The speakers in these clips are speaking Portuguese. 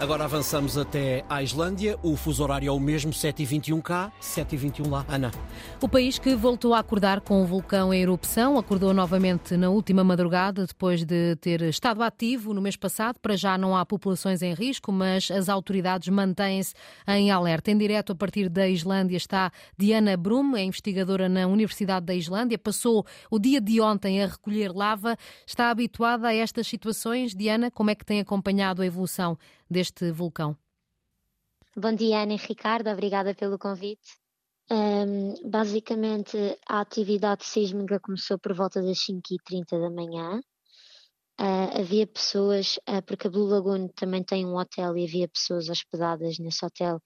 Agora avançamos até à Islândia. O fuso horário é o mesmo, 7h21 cá, 7h21 lá. Ana. O país que voltou a acordar com o vulcão em erupção acordou novamente na última madrugada, depois de ter estado ativo no mês passado. Para já não há populações em risco, mas as autoridades mantêm-se em alerta. Em direto a partir da Islândia está Diana Brum, é investigadora na Universidade da Islândia. Passou o dia de ontem a recolher lava. Está habituada a estas situações. Diana, como é que tem acompanhado a evolução deste vulcão. Bom dia, Ana e Ricardo, obrigada pelo convite. Um, basicamente, a atividade sísmica começou por volta das 5h30 da manhã. Uh, havia pessoas, uh, porque a Blue Lagoon também tem um hotel e havia pessoas hospedadas nesse hotel,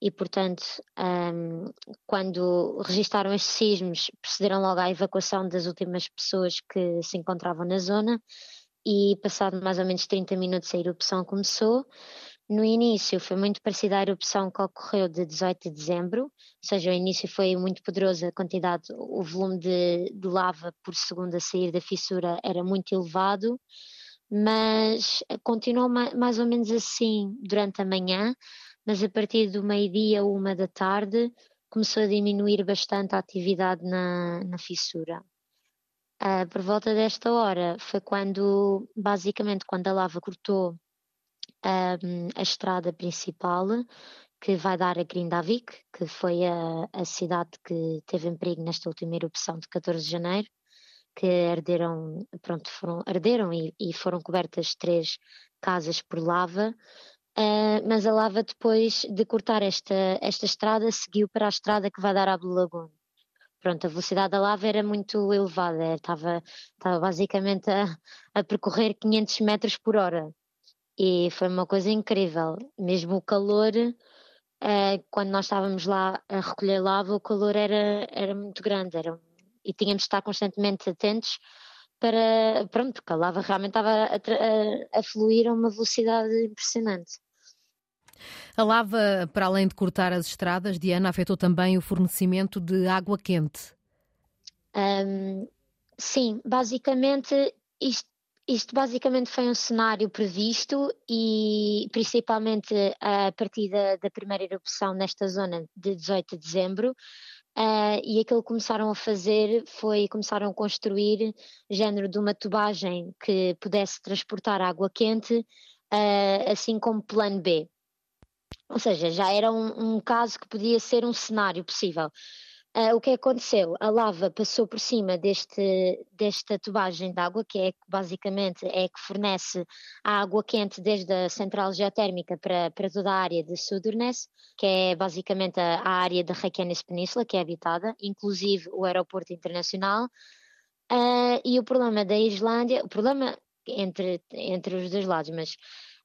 e portanto, um, quando registaram estes sismos, procederam logo à evacuação das últimas pessoas que se encontravam na zona e passado mais ou menos 30 minutos a erupção começou. No início foi muito parecida à erupção que ocorreu de 18 de dezembro, ou seja, o início foi muito poderoso, a quantidade, o volume de, de lava por segundo a sair da fissura era muito elevado, mas continuou mais ou menos assim durante a manhã, mas a partir do meio-dia, uma da tarde, começou a diminuir bastante a atividade na, na fissura. Uh, por volta desta hora foi quando, basicamente, quando a lava cortou um, a estrada principal que vai dar a Grindavik, que foi a, a cidade que teve em perigo nesta última erupção de 14 de janeiro, que arderam, pronto, foram, arderam e, e foram cobertas três casas por lava, uh, mas a lava depois de cortar esta, esta estrada seguiu para a estrada que vai dar à Blue Lagoon pronto, a velocidade da lava era muito elevada, estava, estava basicamente a, a percorrer 500 metros por hora e foi uma coisa incrível, mesmo o calor, eh, quando nós estávamos lá a recolher lava, o calor era, era muito grande era, e tínhamos de estar constantemente atentos para, pronto, porque a lava realmente estava a, a, a fluir a uma velocidade impressionante. A lava, para além de cortar as estradas, Diana, afetou também o fornecimento de água quente. Um, sim, basicamente isto, isto basicamente foi um cenário previsto e principalmente a partir da, da primeira erupção nesta zona de 18 de dezembro, Uh, e aquilo que começaram a fazer foi começaram a construir género de uma tubagem que pudesse transportar água quente, uh, assim como plano B. Ou seja, já era um, um caso que podia ser um cenário possível. Uh, o que aconteceu? A lava passou por cima deste, desta tubagem de água, que é basicamente é que fornece a água quente desde a central geotérmica para, para toda a área de Sudurnes, que é basicamente a, a área da Reykjanes Península, que é habitada, inclusive o aeroporto internacional. Uh, e o problema da Islândia, o problema entre, entre os dois lados, mas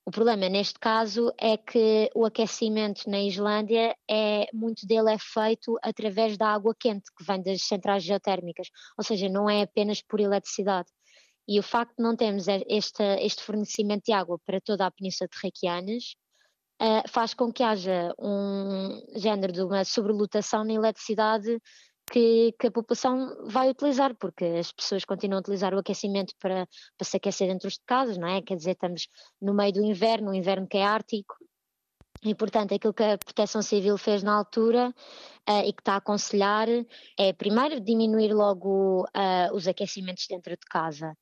o problema neste caso é que o aquecimento na Islândia é muito dele é feito através da água quente que vem das centrais geotérmicas, ou seja, não é apenas por eletricidade. E o facto de não termos este, este fornecimento de água para toda a Península de Reykjanes uh, faz com que haja um género de uma sobrelotação na eletricidade que, que, a população vai utilizar, porque as pessoas continuam a utilizar o aquecimento para, para se aquecer dentro de casas, não é? Quer dizer, estamos no meio do inverno, um inverno que é ártico, e, portanto, aquilo que a Proteção Civil fez na altura uh, e que está a aconselhar é, primeiro, diminuir logo uh, os aquecimentos dentro de casa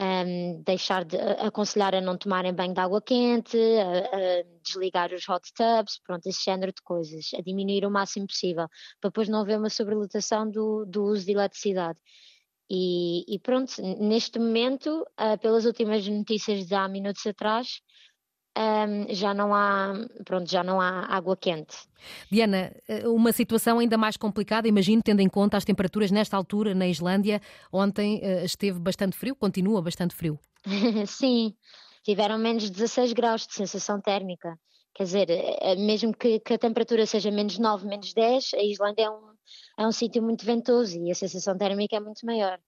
um, deixar de aconselhar a não tomarem banho de água quente, a, a desligar os hot tubs, pronto, esse género de coisas, a diminuir o máximo possível, para depois não haver uma sobrelotação do, do uso de eletricidade. E, e, pronto, neste momento, uh, pelas últimas notícias de há minutos atrás, um, já não há pronto já não há água quente. Diana, eh, uma situação ainda mais complicada, imagino, tendo em conta as temperaturas nesta altura na Islândia. Ontem uh, esteve bastante frio, continua bastante frio. Sim, tiveram menos 16 graus de sensação térmica. Quer dizer, eh, mesmo que, que, a temperatura seja menos 9, menos 10, a Islândia é um, é um sítio muito ventoso e a sensação térmica é muito maior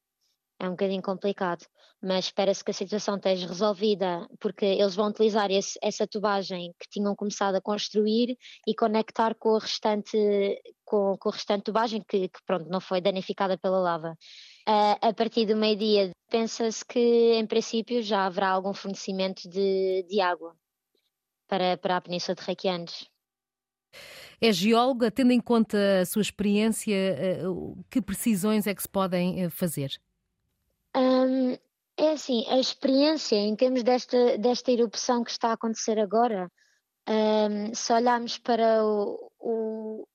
é um bocadinho complicado, mas espera-se que a situação esteja resolvida, porque eles vão utilizar esse, essa tubagem que tinham começado a construir e conectar com a restante, com, com a restante tubagem que, que, pronto, não foi danificada pela lava. Uh, a partir do meio-dia, pensa-se que em princípio já haverá algum fornecimento de, de água para, para a Península de Reykjanes. É geóloga, tendo em conta a sua experiência, eh, que precisões é que se podem eh, fazer? Um, é assim, a experiência em termos desta, desta erupção que está a acontecer agora, um, se olharmos para o, o,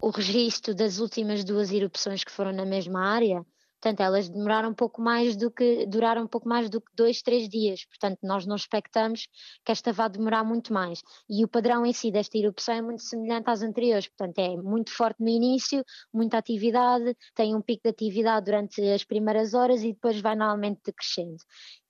o registro das últimas duas erupções que foram na mesma área, Portanto, elas demoraram um pouco mais do que, duraram um pouco mais do que dois, três dias. Portanto, nós não expectamos que esta vá demorar muito mais. E o padrão em si desta erupção é muito semelhante às anteriores. Portanto, é muito forte no início, muita atividade, tem um pico de atividade durante as primeiras horas e depois vai normalmente decrescendo.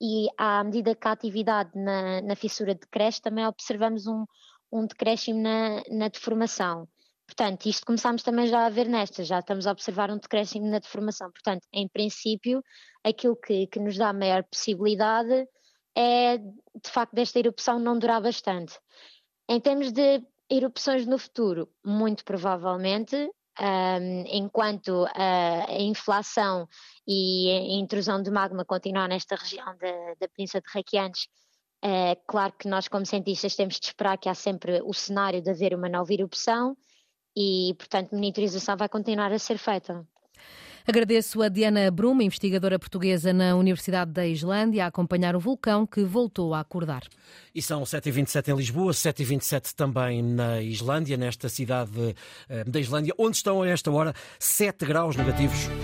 E à medida que a atividade na, na fissura decresce, também observamos um, um decréscimo na, na deformação. Portanto, isto começámos também já a ver nesta, já estamos a observar um decréscimo na deformação. Portanto, em princípio, aquilo que, que nos dá maior possibilidade é, de facto, desta erupção não durar bastante. Em termos de erupções no futuro, muito provavelmente, um, enquanto a, a, inflação e a intrusão de magma continuar nesta região da, da Península de Reykjanes, é claro que nós, como cientistas, temos de esperar que há sempre o cenário de haver uma nova erupção e, portanto, monitorização vai continuar a ser feita. Agradeço a Diana Bruma, investigadora portuguesa na Universidade da Islândia, a acompanhar o vulcão que voltou a acordar. E são 7h27 em Lisboa, 7h27 também na Islândia, nesta cidade eh, da Islândia, onde estão a esta hora 7 graus negativos.